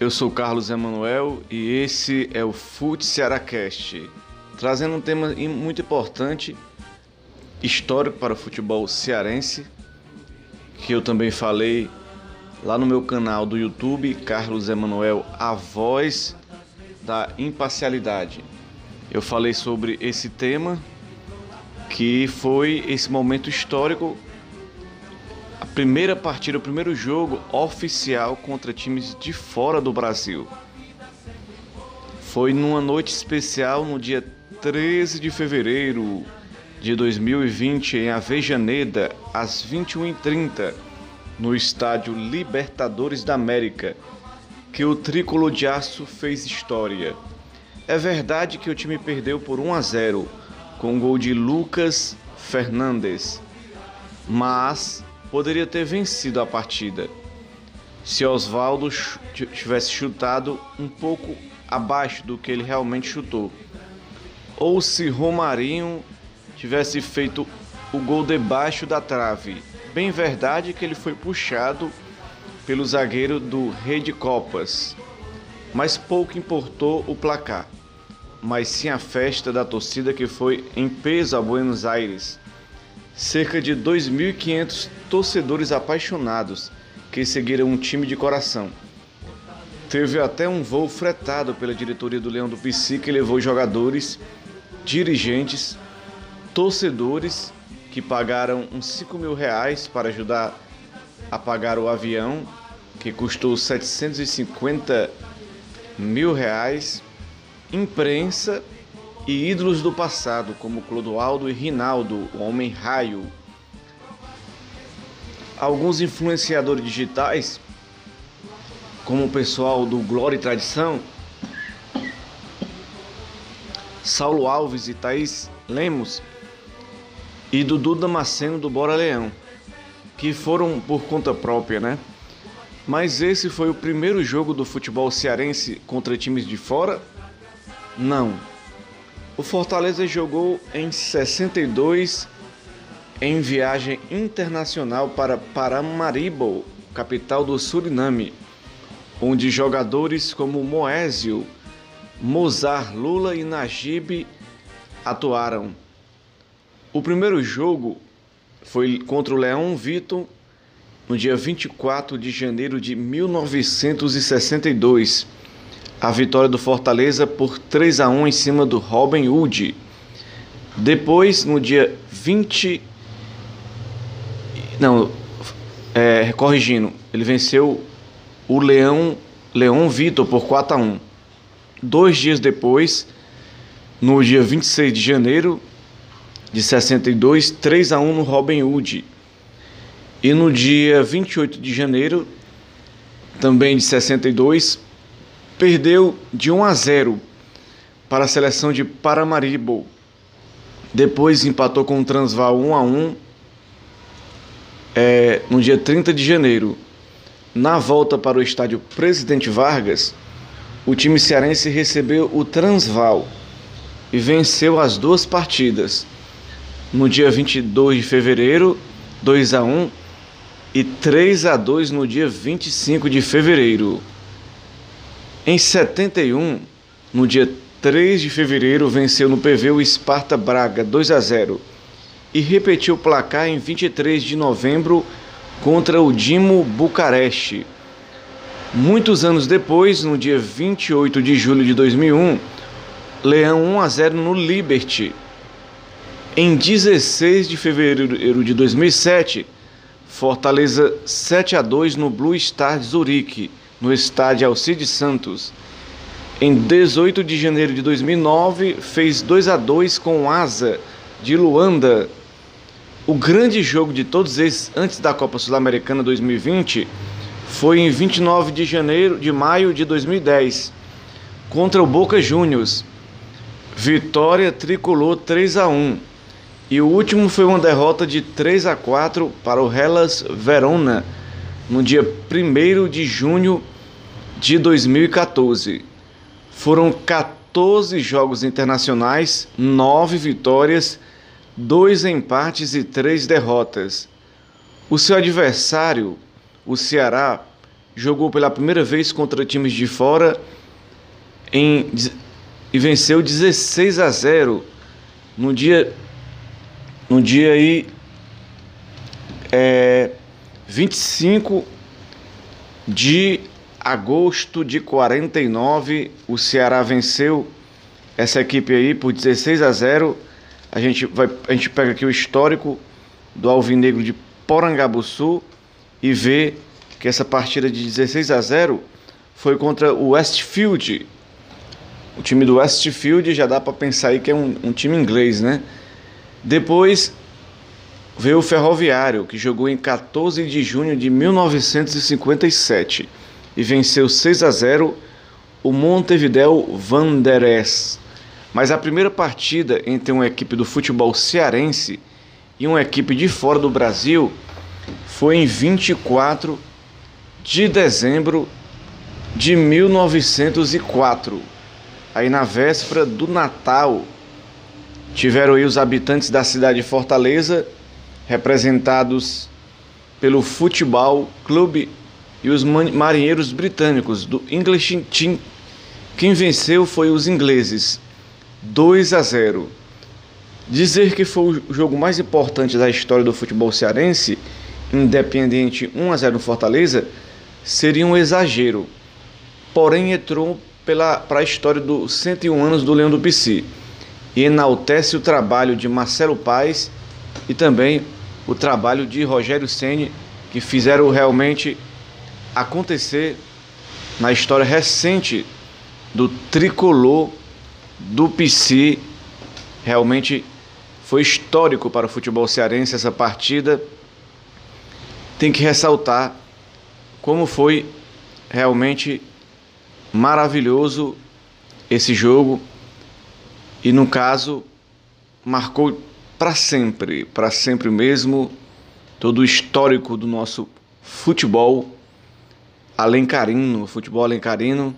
Eu sou Carlos Emanuel e esse é o Fute Cearacast, trazendo um tema muito importante, histórico para o futebol cearense, que eu também falei lá no meu canal do YouTube, Carlos Emanuel, a voz da imparcialidade. Eu falei sobre esse tema, que foi esse momento histórico a primeira partida, o primeiro jogo oficial contra times de fora do Brasil. Foi numa noite especial no dia 13 de fevereiro de 2020 em Avejaneda, às 21h30, no estádio Libertadores da América, que o tricolor de aço fez história. É verdade que o time perdeu por 1 a 0 com o gol de Lucas Fernandes, mas poderia ter vencido a partida se Oswaldo tivesse chutado um pouco abaixo do que ele realmente chutou, ou se Romarinho tivesse feito o gol debaixo da trave. Bem verdade que ele foi puxado pelo zagueiro do Rei de Copas, mas pouco importou o placar, mas sim a festa da torcida que foi em peso a Buenos Aires cerca de 2.500 torcedores apaixonados que seguiram um time de coração. Teve até um voo fretado pela diretoria do Leão do Pici que levou jogadores, dirigentes, torcedores que pagaram uns 5 mil reais para ajudar a pagar o avião, que custou 750 mil reais, imprensa e ídolos do passado, como Clodoaldo e Rinaldo, o Homem Raio. Alguns influenciadores digitais, como o pessoal do Glória e Tradição, Saulo Alves e Thaís Lemos, e Dudu Damasceno do Bora Leão, que foram por conta própria, né? Mas esse foi o primeiro jogo do futebol cearense contra times de fora? Não. O Fortaleza jogou em 62 em viagem internacional para Paramaribo, capital do Suriname, onde jogadores como Moésio, Mozart, Lula e Najib atuaram. O primeiro jogo foi contra o Leão Vitor no dia 24 de janeiro de 1962 a vitória do Fortaleza por 3 a 1 em cima do Robin Hood. Depois, no dia 20. Não, é, corrigindo, ele venceu o Leão, Leão Vitor por 4 a 1. Dois dias depois, no dia 26 de janeiro de 62, 3 a 1 no Robin Hood. E no dia 28 de janeiro, também de 62, perdeu de 1 a 0 para a seleção de Paramaribo. Depois empatou com o Transvaal 1 a 1 é, no dia 30 de janeiro. Na volta para o estádio Presidente Vargas, o time cearense recebeu o Transvaal e venceu as duas partidas. No dia 22 de fevereiro, 2 a 1 e 3 a 2 no dia 25 de fevereiro. Em 71, no dia 3 de fevereiro, venceu no PV o Sparta Braga 2 a 0 e repetiu o placar em 23 de novembro contra o Dimo Bucareste. Muitos anos depois, no dia 28 de julho de 2001, Leão 1 a 0 no Liberty. Em 16 de fevereiro de 2007, Fortaleza 7 a 2 no Blue Star Zurique no estádio Alcide Santos. Em 18 de janeiro de 2009, fez 2 a 2 com o Asa de Luanda. O grande jogo de todos esses antes da Copa Sul-Americana 2020 foi em 29 de janeiro de maio de 2010 contra o Boca Juniors. Vitória tricolor 3 a 1. E o último foi uma derrota de 3 a 4 para o Hellas Verona no dia 1 de junho de 2014. Foram 14 jogos internacionais, 9 vitórias, 2 empates e 3 derrotas. O seu adversário, o Ceará, jogou pela primeira vez contra times de fora em, e venceu 16 a 0 no dia no dia aí é, 25 de agosto de 49, o Ceará venceu essa equipe aí por 16 a 0. A gente vai a gente pega aqui o histórico do Alvinegro de Porangabuçu e vê que essa partida de 16 a 0 foi contra o Westfield. O time do Westfield já dá para pensar aí que é um, um time inglês, né? Depois veio o Ferroviário, que jogou em 14 de junho de 1957 e venceu 6 a 0 o Montevideo Wanderers. Mas a primeira partida entre uma equipe do futebol cearense e uma equipe de fora do Brasil foi em 24 de dezembro de 1904. Aí na véspera do Natal, tiveram aí os habitantes da cidade de Fortaleza representados pelo Futebol Clube e os marinheiros britânicos do English Team. Quem venceu foi os ingleses, 2 a 0. Dizer que foi o jogo mais importante da história do futebol cearense, independente 1 a 0 no Fortaleza, seria um exagero. Porém, entrou para a história dos 101 anos do Leão do Pici e enaltece o trabalho de Marcelo Paes e também o trabalho de Rogério Ceni que fizeram realmente acontecer na história recente do tricolor do PC. Realmente foi histórico para o futebol cearense essa partida. Tem que ressaltar como foi realmente maravilhoso esse jogo e no caso marcou para sempre, para sempre mesmo, todo o histórico do nosso futebol alencarino, futebol alencarino,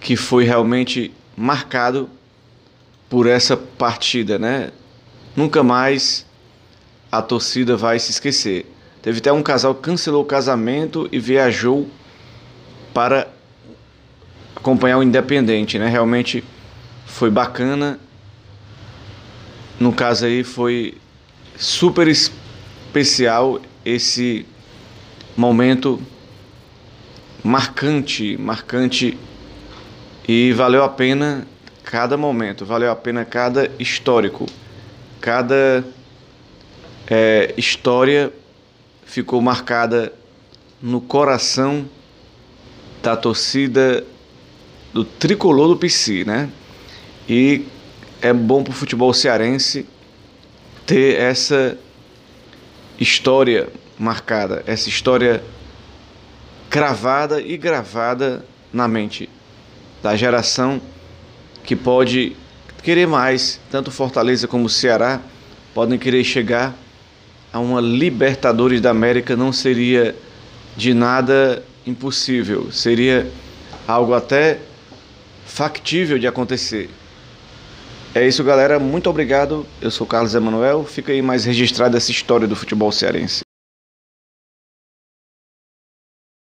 que foi realmente marcado por essa partida, né? Nunca mais a torcida vai se esquecer. Teve até um casal que cancelou o casamento e viajou para acompanhar o Independente, né? Realmente foi bacana no caso aí foi super especial esse momento marcante, marcante e valeu a pena cada momento, valeu a pena cada histórico, cada é, história ficou marcada no coração da torcida do tricolor do PC, né? E é bom para o futebol cearense ter essa história marcada, essa história cravada e gravada na mente da geração que pode querer mais, tanto Fortaleza como Ceará podem querer chegar a uma Libertadores da América, não seria de nada impossível, seria algo até factível de acontecer. É isso, galera. Muito obrigado. Eu sou Carlos Emanuel. Fica aí mais registrada essa história do futebol cearense.